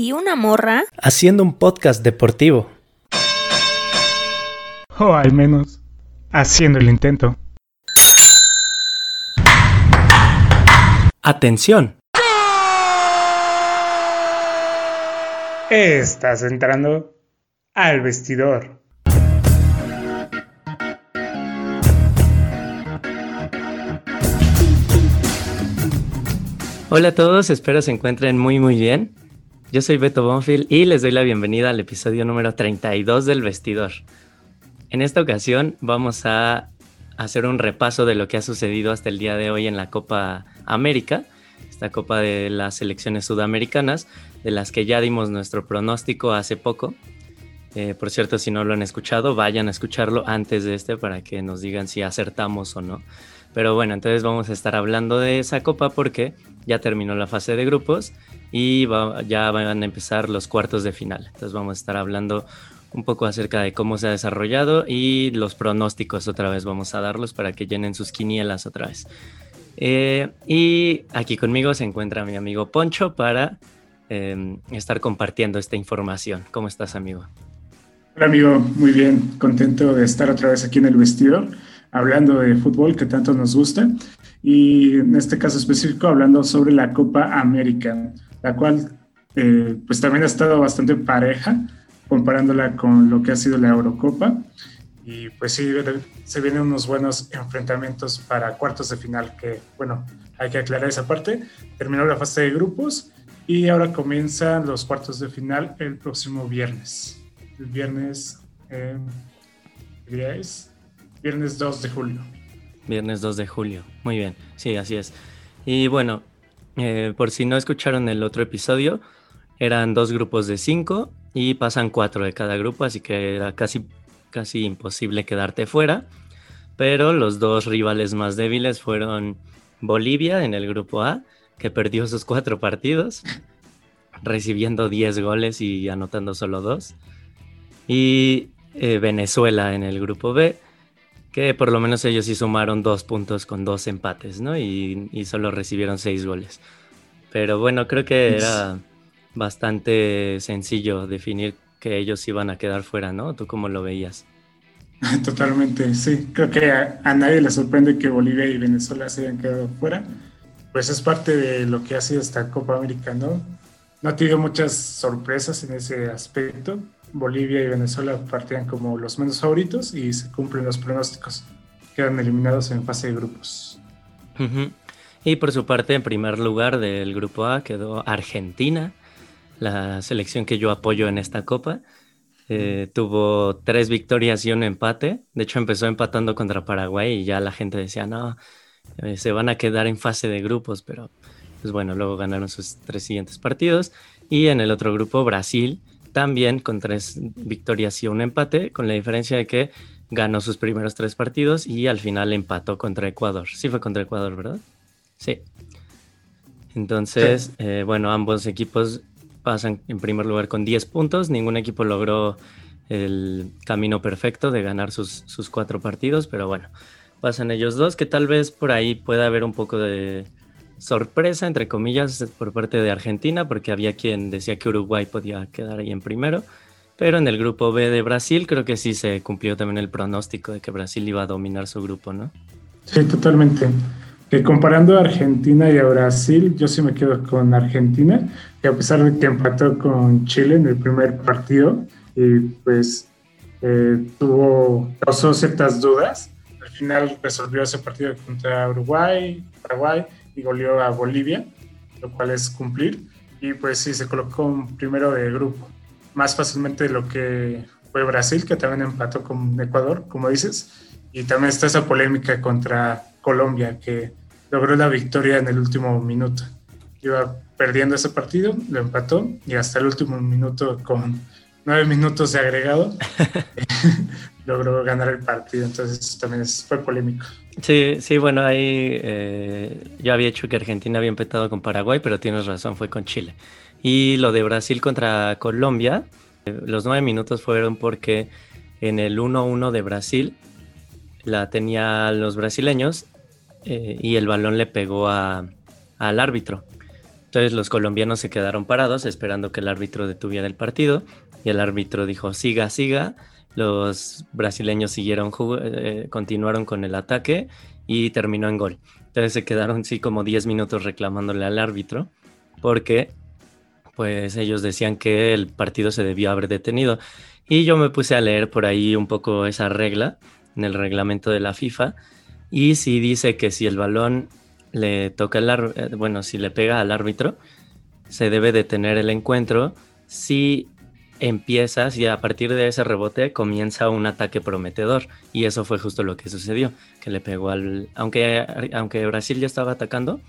¿Y una morra? Haciendo un podcast deportivo. O al menos, haciendo el intento. Atención. Estás entrando al vestidor. Hola a todos, espero se encuentren muy muy bien. Yo soy Beto Bonfield y les doy la bienvenida al episodio número 32 del vestidor. En esta ocasión vamos a hacer un repaso de lo que ha sucedido hasta el día de hoy en la Copa América, esta Copa de las selecciones sudamericanas, de las que ya dimos nuestro pronóstico hace poco. Eh, por cierto, si no lo han escuchado, vayan a escucharlo antes de este para que nos digan si acertamos o no. Pero bueno, entonces vamos a estar hablando de esa copa porque ya terminó la fase de grupos y ya van a empezar los cuartos de final. Entonces vamos a estar hablando un poco acerca de cómo se ha desarrollado y los pronósticos otra vez vamos a darlos para que llenen sus quinielas otra vez. Eh, y aquí conmigo se encuentra mi amigo Poncho para em, estar compartiendo esta información. ¿Cómo estás, amigo? Hola, amigo. Muy bien. Contento de estar otra vez aquí en el vestidor hablando de fútbol que tanto nos gusta y en este caso específico hablando sobre la Copa América, la cual eh, pues también ha estado bastante pareja comparándola con lo que ha sido la Eurocopa y pues sí, se vienen unos buenos enfrentamientos para cuartos de final que bueno, hay que aclarar esa parte, terminó la fase de grupos y ahora comienzan los cuartos de final el próximo viernes, el viernes, eh, ¿qué es? Viernes 2 de julio. Viernes 2 de julio. Muy bien. Sí, así es. Y bueno, eh, por si no escucharon el otro episodio, eran dos grupos de cinco y pasan cuatro de cada grupo, así que era casi, casi imposible quedarte fuera. Pero los dos rivales más débiles fueron Bolivia en el grupo A, que perdió sus cuatro partidos, recibiendo 10 goles y anotando solo dos. Y eh, Venezuela en el grupo B, que por lo menos ellos sí sumaron dos puntos con dos empates, ¿no? Y, solo recibieron seis goles. Pero bueno, creo que era bastante sencillo definir que ellos iban a quedar fuera, ¿no? ¿Tú cómo lo veías? Totalmente, sí. Creo que a, nadie le sorprende que Bolivia y Venezuela se hayan quedado fuera. Pues es parte de lo que ha sido esta Copa América, ¿no? No ha tenido muchas sorpresas en ese aspecto. Bolivia y Venezuela partían como los menos favoritos y se cumplen los pronósticos. Quedan eliminados en fase de grupos. Y por su parte, en primer lugar del grupo A quedó Argentina, la selección que yo apoyo en esta copa. Eh, tuvo tres victorias y un empate. De hecho, empezó empatando contra Paraguay y ya la gente decía, no, eh, se van a quedar en fase de grupos, pero pues bueno, luego ganaron sus tres siguientes partidos. Y en el otro grupo, Brasil, también con tres victorias y un empate, con la diferencia de que ganó sus primeros tres partidos y al final empató contra Ecuador. Sí fue contra Ecuador, ¿verdad? Sí. Entonces, eh, bueno, ambos equipos pasan en primer lugar con 10 puntos. Ningún equipo logró el camino perfecto de ganar sus, sus cuatro partidos, pero bueno, pasan ellos dos, que tal vez por ahí pueda haber un poco de sorpresa, entre comillas, por parte de Argentina, porque había quien decía que Uruguay podía quedar ahí en primero. Pero en el grupo B de Brasil creo que sí se cumplió también el pronóstico de que Brasil iba a dominar su grupo, ¿no? Sí, totalmente. Que comparando a Argentina y a Brasil, yo sí me quedo con Argentina, que a pesar de que empató con Chile en el primer partido y pues eh, tuvo, causó ciertas dudas, al final resolvió ese partido contra Uruguay, Paraguay y goleó a Bolivia, lo cual es cumplir. Y pues sí, se colocó primero de grupo, más fácilmente de lo que fue Brasil, que también empató con Ecuador, como dices. Y también está esa polémica contra Colombia, que logró la victoria en el último minuto. iba perdiendo ese partido, lo empató y hasta el último minuto con nueve minutos de agregado logró ganar el partido. Entonces también fue polémico. Sí, sí, bueno, ahí eh, yo había hecho que Argentina había empezado con Paraguay, pero tienes razón, fue con Chile. Y lo de Brasil contra Colombia, eh, los nueve minutos fueron porque en el 1-1 de Brasil la tenían los brasileños eh, y el balón le pegó al árbitro. Entonces los colombianos se quedaron parados esperando que el árbitro detuviera el partido y el árbitro dijo siga, siga. Los brasileños siguieron, eh, continuaron con el ataque y terminó en gol. Entonces se quedaron sí como 10 minutos reclamándole al árbitro porque pues ellos decían que el partido se debió haber detenido. Y yo me puse a leer por ahí un poco esa regla en el reglamento de la FIFA y si dice que si el balón le toca el eh, bueno, si le pega al árbitro, se debe detener el encuentro si empieza, si a partir de ese rebote comienza un ataque prometedor. Y eso fue justo lo que sucedió, que le pegó al... Aunque, aunque Brasil ya estaba atacando,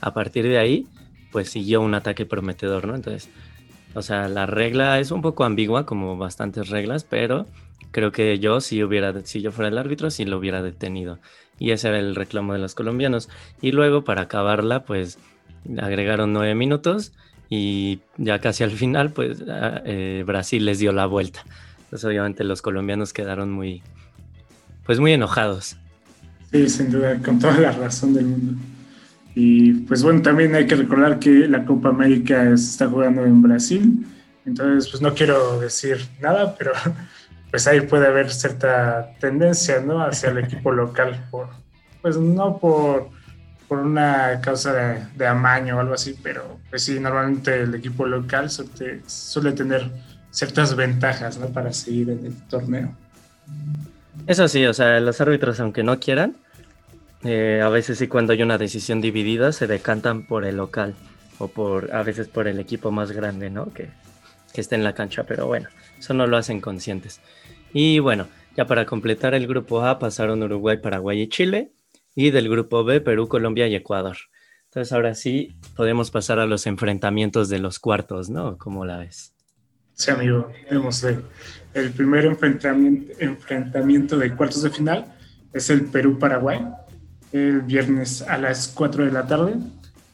a partir de ahí, pues siguió un ataque prometedor, ¿no? Entonces, o sea, la regla es un poco ambigua, como bastantes reglas, pero creo que yo, si, hubiera, si yo fuera el árbitro, sí lo hubiera detenido. Y ese era el reclamo de los colombianos. Y luego, para acabarla, pues agregaron nueve minutos y ya casi al final, pues eh, Brasil les dio la vuelta. Entonces, obviamente, los colombianos quedaron muy, pues muy enojados. Sí, sin duda, con toda la razón del mundo. Y pues bueno, también hay que recordar que la Copa América se está jugando en Brasil. Entonces, pues no quiero decir nada, pero pues ahí puede haber cierta tendencia, ¿no? Hacia el equipo local, por, pues no por, por una causa de, amaño o algo así, pero pues sí, normalmente el equipo local suele, tener ciertas ventajas, ¿no? Para seguir en el torneo. Eso sí, o sea, los árbitros, aunque no quieran, eh, a veces sí cuando hay una decisión dividida se decantan por el local o por a veces por el equipo más grande, ¿no? Que, que esté en la cancha, pero bueno, eso no lo hacen conscientes. Y bueno, ya para completar el grupo A pasaron Uruguay, Paraguay y Chile. Y del grupo B, Perú, Colombia y Ecuador. Entonces ahora sí podemos pasar a los enfrentamientos de los cuartos, ¿no? ¿Cómo la ves? Sí, amigo, vemos el primer enfrentamiento, enfrentamiento de cuartos de final es el Perú-Paraguay, el viernes a las 4 de la tarde.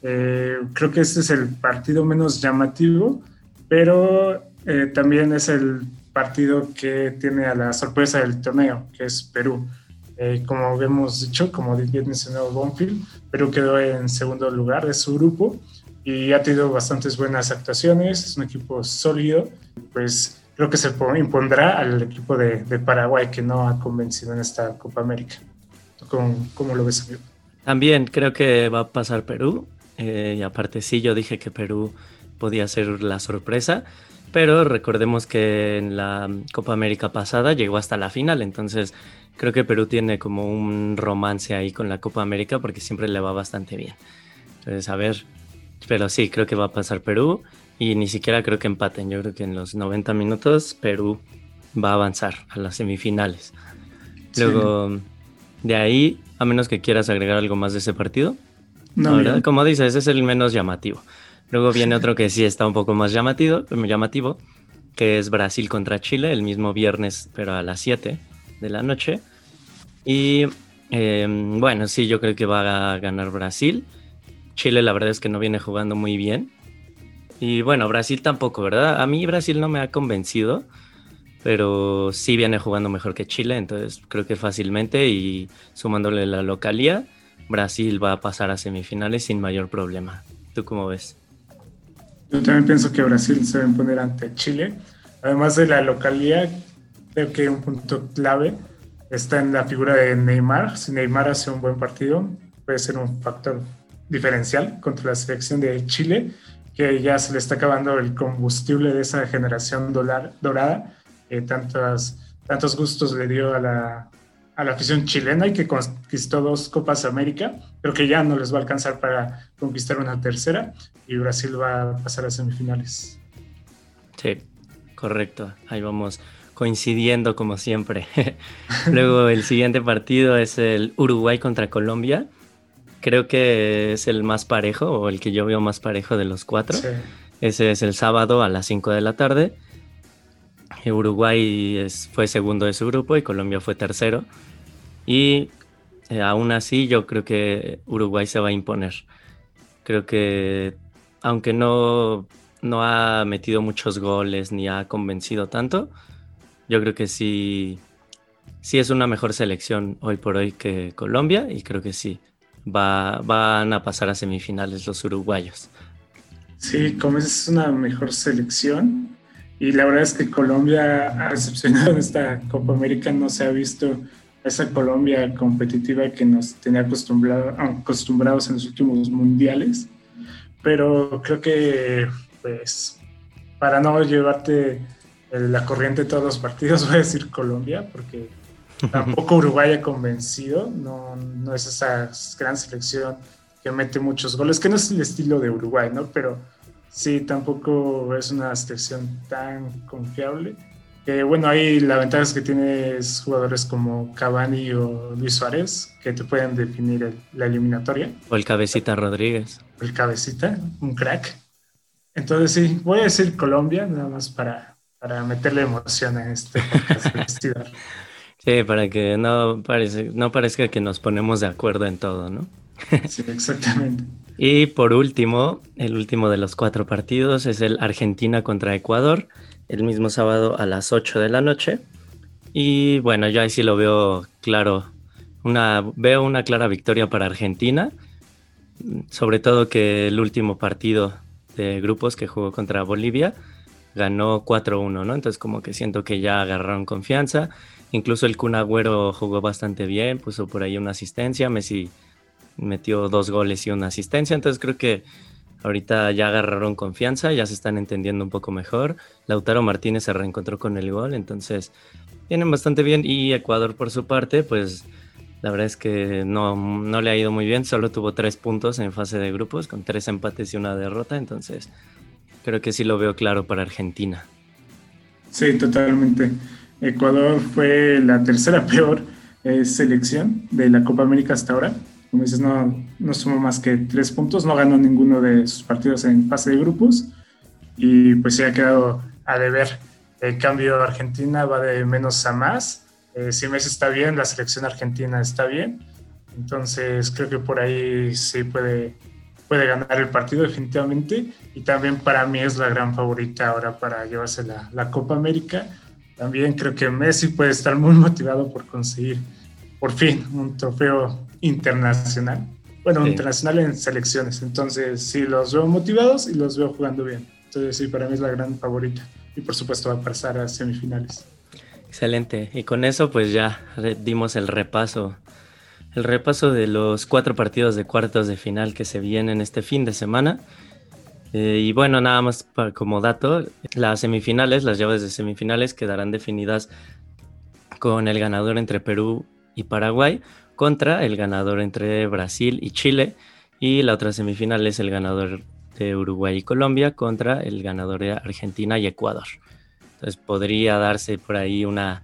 Eh, creo que este es el partido menos llamativo, pero eh, también es el partido que tiene a la sorpresa del torneo, que es Perú. Eh, como hemos dicho, como bien mencionó Bonfield, Perú quedó en segundo lugar de su grupo y ha tenido bastantes buenas actuaciones, es un equipo sólido, pues creo que se impondrá al equipo de, Paraguay que no ha convencido en esta Copa América. ¿Cómo, cómo lo ves, amigo? También creo que va a pasar Perú, eh, y aparte sí, yo dije que Perú podía ser la sorpresa, pero recordemos que en la Copa América pasada llegó hasta la final, entonces creo que Perú tiene como un romance ahí con la Copa América porque siempre le va bastante bien. Entonces, a ver, pero sí, creo que va a pasar Perú y ni siquiera creo que empaten. Yo creo que en los 90 minutos Perú va a avanzar a las semifinales. Luego, de ahí, a menos que quieras agregar algo más de ese partido. No, Como dices, es el menos llamativo. Luego viene otro que sí está un poco más llamativo, llamativo, que es Brasil contra Chile, el mismo viernes, pero a las 7 de la noche. Y em, bueno, sí, yo creo que va a ganar Brasil. Chile la verdad es que no viene jugando muy bien. Y bueno, Brasil tampoco, ¿verdad? A mí Brasil no me ha convencido, pero sí viene jugando mejor que Chile, entonces creo que fácilmente y sumándole la localía, Brasil va a pasar a semifinales sin mayor problema. ¿Tú cómo ves? Yo también pienso que Brasil se va a imponer ante Chile. Además de la localidad, creo que un punto clave está en la figura de Neymar. Si Neymar hace un buen partido, puede ser un factor diferencial contra la selección de Chile, que ya se le está acabando el combustible de esa generación dorada. Eh, tantos, tantos gustos le dio a la, a la afición chilena y que conquistó dos Copas América, pero que ya no les va a alcanzar para conquistar una tercera y Brasil va a pasar a semifinales. Sí, correcto. Ahí vamos coincidiendo como siempre. Luego el siguiente partido es el Uruguay contra Colombia. creo que es el más parejo o el que yo veo más parejo de los cuatro. Ese es el sábado a las 5 de la tarde. Uruguay fue segundo de su grupo y Colombia fue tercero. Y eh, aún así yo creo que Uruguay se va a imponer. Creo que aunque no, no ha metido muchos goles ni ha convencido tanto, yo creo que sí, sí es una mejor selección hoy por hoy que Colombia y creo que sí, va, van a pasar a semifinales los uruguayos. Sí, como es una mejor selección y la verdad es que Colombia ha decepcionado en esta Copa América, no se ha visto esa Colombia competitiva que nos tenía acostumbrado, acostumbrados en los últimos mundiales, pero creo que pues para no llevarte la corriente de todos los partidos voy a decir Colombia porque tampoco Uruguay ha convencido, no, no es esa gran selección que mete muchos goles, que no es el estilo de Uruguay, ¿no? Pero sí, tampoco es una selección tan confiable. Eh, bueno, ahí la ventaja es que tienes jugadores como Cavani o Luis Suárez que te pueden definir la eliminatoria. O el Cabecita Rodríguez. El Cabecita, un crack. Entonces sí, voy a decir Colombia, nada más para, para meterle emoción a este festival. Sí, para que no, parece, no parezca que nos ponemos de acuerdo en todo, ¿no? Sí, exactamente. y por último, el último de los cuatro partidos es el Argentina contra Ecuador, el mismo sábado a las 8 de la noche. Y bueno, yo ahí sí lo veo claro. Una, veo una clara victoria para Argentina, sobre todo que el último partido de grupos que jugó contra Bolivia ganó 4-1, ¿no? Entonces como que siento que ya agarraron confianza. Incluso el Kun Agüero jugó bastante bien, puso por ahí una asistencia. Messi metió dos goles y una asistencia. Entonces creo que ahorita ya agarraron confianza, ya se están entendiendo un poco mejor. Lautaro Martínez se reencontró con el gol, entonces vienen bastante bien. Y Ecuador por su parte, pues la verdad es que no, no le ha ido muy bien, solo tuvo tres puntos en fase de grupos, con tres empates y una derrota, entonces creo que sí lo veo claro para Argentina. Sí, totalmente. Ecuador fue la tercera peor eh, selección de la Copa América hasta ahora como dices, no, no sumó más que tres puntos, no ganó ninguno de sus partidos en fase de grupos y pues se ha quedado a deber. El cambio Argentina va de menos a más. Eh, si Messi está bien, la selección argentina está bien. Entonces creo que por ahí sí puede, puede ganar el partido definitivamente. Y también para mí es la gran favorita ahora para llevarse la, la Copa América. También creo que Messi puede estar muy motivado por conseguir por fin un trofeo internacional. Bueno, internacional en selecciones. Entonces, sí, los veo motivados y los veo jugando bien. Entonces, sí, para mí es la gran favorita. Y por supuesto va a pasar a semifinales. Excelente. Y con eso, pues ya dimos el repaso. El repaso de los cuatro partidos de cuartos de final que se vienen este fin de semana. Eh, y bueno, nada más como dato, las semifinales, las llaves de semifinales quedarán definidas con el ganador entre Perú y Paraguay contra el ganador entre Brasil y Chile. Y la otra semifinal es el ganador de Uruguay y Colombia contra el ganador de Argentina y Ecuador. Entonces podría darse por ahí una,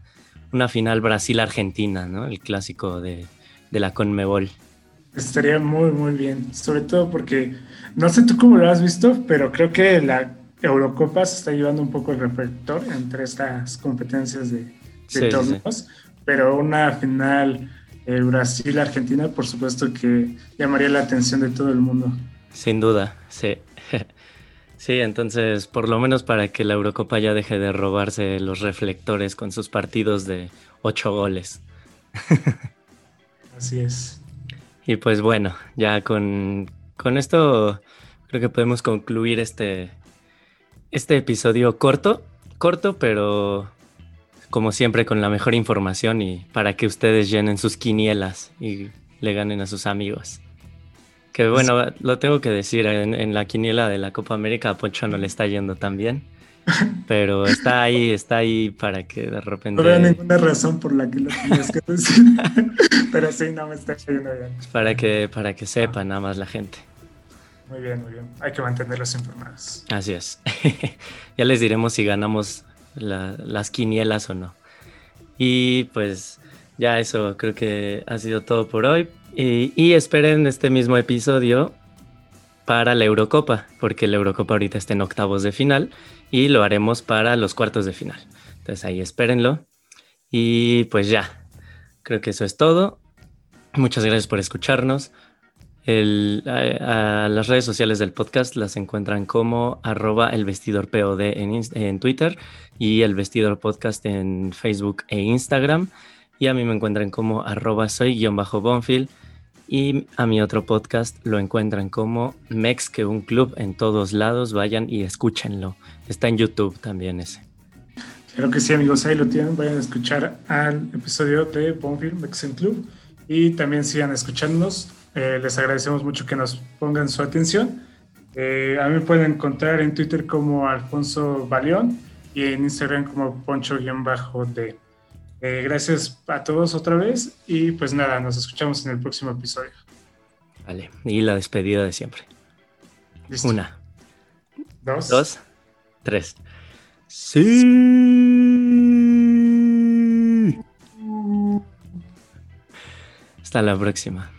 una final Brasil-Argentina, ¿no? El clásico de, de la Conmebol. Estaría muy, muy bien. Sobre todo porque, no sé tú cómo lo has visto, pero creo que la Eurocopa se está llevando un poco el reflector entre estas competencias de, de torneos. Pero una final Brasil-Argentina, por supuesto que llamaría la atención de todo el mundo. Sin duda, sí. Sí, entonces, por lo menos para que la Eurocopa ya deje de robarse los reflectores con sus partidos de ocho goles. Así es. Y pues bueno, ya con, con esto creo que podemos concluir este, este episodio corto, corto, pero como siempre, con la mejor información y para que ustedes llenen sus quinielas y le ganen a sus amigos. Que bueno, lo tengo que decir, en, la quiniela de la Copa América a Poncho no le está yendo tan bien. Pero está ahí, está ahí para que de repente... No veo ninguna razón por la que lo tienes que decir. pero sí, no me está yendo bien. Para que, para que sepa nada más la gente. Muy bien, muy bien. Hay que mantenerlos informados. Así es. ya les diremos si ganamos las quinielas o no. Y pues ya eso creo que ha sido todo por hoy. Y, y esperen este mismo episodio para la Eurocopa, porque la Eurocopa ahorita está en octavos de final y lo haremos para los cuartos de final. Entonces ahí espérenlo. Y pues ya, creo que eso es todo. Muchas gracias por escucharnos. A, las redes sociales del podcast las encuentran como arroba el vestidor POD en, Twitter y el vestidor podcast en Facebook e Instagram. Y a mí me encuentran como arroba soy guion bajo Bonfil. Y a mi otro podcast lo encuentran como Mex que un club en todos lados. Vayan y escúchenlo. Está en YouTube también ese. Claro que sí, amigos, ahí lo tienen. Vayan a escuchar al episodio de Bonfilm Mexican Club y también sigan escuchándonos. Eh, les agradecemos mucho que nos pongan su atención. Eh, a mí me pueden encontrar en Twitter como Alfonso Baleón y en Instagram como Poncho-D. Eh, gracias a todos otra vez y pues nada, nos escuchamos en el próximo episodio. Vale. Y la despedida de siempre. ¿Listo? Una, dos, dos, tres. Sí. Hasta la próxima.